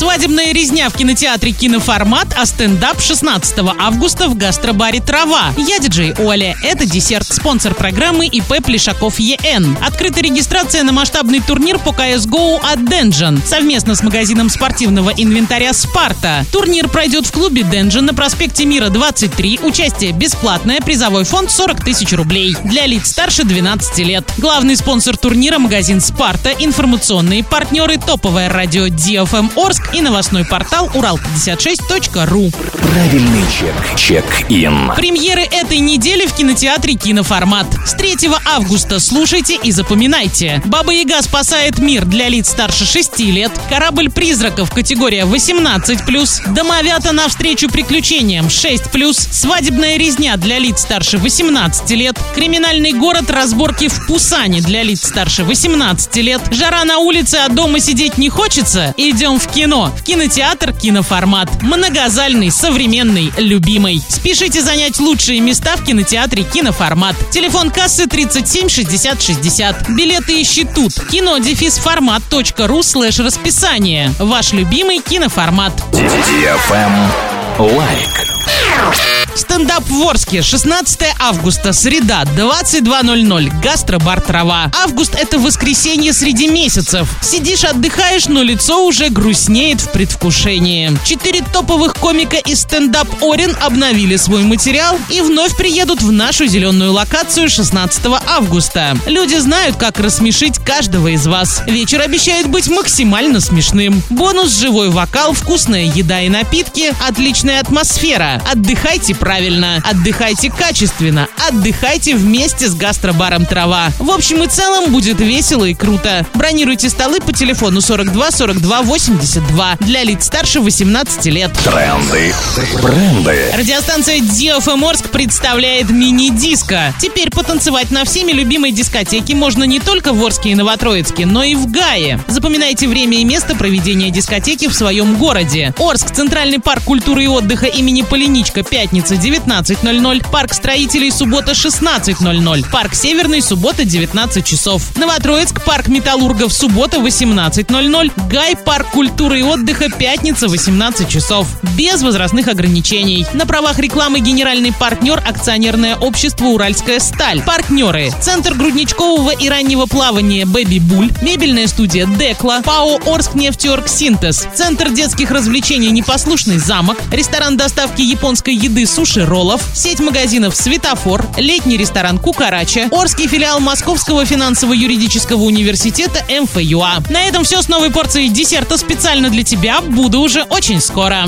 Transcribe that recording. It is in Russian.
Свадебная резня в кинотеатре «Киноформат», а стендап 16 августа в гастробаре «Трава». Я диджей Оля. Это десерт. Спонсор программы ИП Плешаков ЕН. Открыта регистрация на масштабный турнир по CSGO от Денджин совместно с магазином спортивного инвентаря «Спарта». Турнир пройдет в клубе Денджин на проспекте Мира 23. Участие бесплатное. Призовой фонд 40 тысяч рублей. Для лиц старше 12 лет. Главный спонсор турнира – магазин «Спарта», информационные партнеры, топовое радио DFM Орск и новостной портал урал56.ру. Правильный чек. Чек-ин. Премьеры этой недели в кинотеатре «Киноформат». С 3 августа слушайте и запоминайте. «Баба Яга спасает мир» для лиц старше 6 лет. «Корабль призраков» категория 18+. «Домовята навстречу приключениям» 6+. «Свадебная резня» для лиц старше 18 лет. «Криминальный город. Разборки в Пусане» для лиц старше 18 лет. «Жара на улице, а дома сидеть не хочется»? Идем в кино. В кинотеатр «Киноформат». Многозальный, современный, любимый. Спешите занять лучшие места в кинотеатре «Киноформат». Телефон кассы 37 60 60. Билеты ищи тут. Кино дефис формат.ру слэш расписание. Ваш любимый киноформат. Лайк. Стендап в Орске. 16 августа, среда, 22.00. Гастробар «Трава». Август — это воскресенье среди месяцев. Сидишь, отдыхаешь, но лицо уже грустнеет в предвкушении. Четыре топовых комика из стендап Орен обновили свой материал и вновь приедут в нашу зеленую локацию 16 августа. Люди знают, как рассмешить каждого из вас. Вечер обещает быть максимально смешным. Бонус — живой вокал, вкусная еда и напитки, отличная атмосфера. Отдыхайте правильно, отдыхайте качественно, отдыхайте вместе с гастробаром «Трава». В общем и целом будет весело и круто. Бронируйте столы по телефону 42 42 82 для лиц старше 18 лет. Тренды. Бренды. Радиостанция DFM Орск представляет мини-диско. Теперь потанцевать на всеми любимой дискотеке можно не только в Орске и Новотроицке, но и в Гае. Запоминайте время и место проведения дискотеки в своем городе. Орск, Центральный парк культуры и отдыха имени Полиничка, пятница 19.00, парк строителей суббота 16.00, парк Северный суббота 19 часов. Новотроицк, парк металлургов суббота 18.00, Гай, парк культуры и отдыха пятница 18 часов. Без возрастных ограничений. На правах рекламы генеральный партнер акционерное общество «Уральская сталь». Партнеры. Центр грудничкового и раннего плавания «Бэби Буль», мебельная студия «Декла», ПАО «Орск нефтеорг Синтез», Центр детских развлечений «Непослушный замок», ресторан доставки японской еды «Суши Роллов», сеть магазинов «Светофор», летний ресторан «Кукарача», Орский филиал Московского финансово-юридического университета МФЮА. На этом все с новой порцией десерта специально для тебя. Буду уже очень скоро.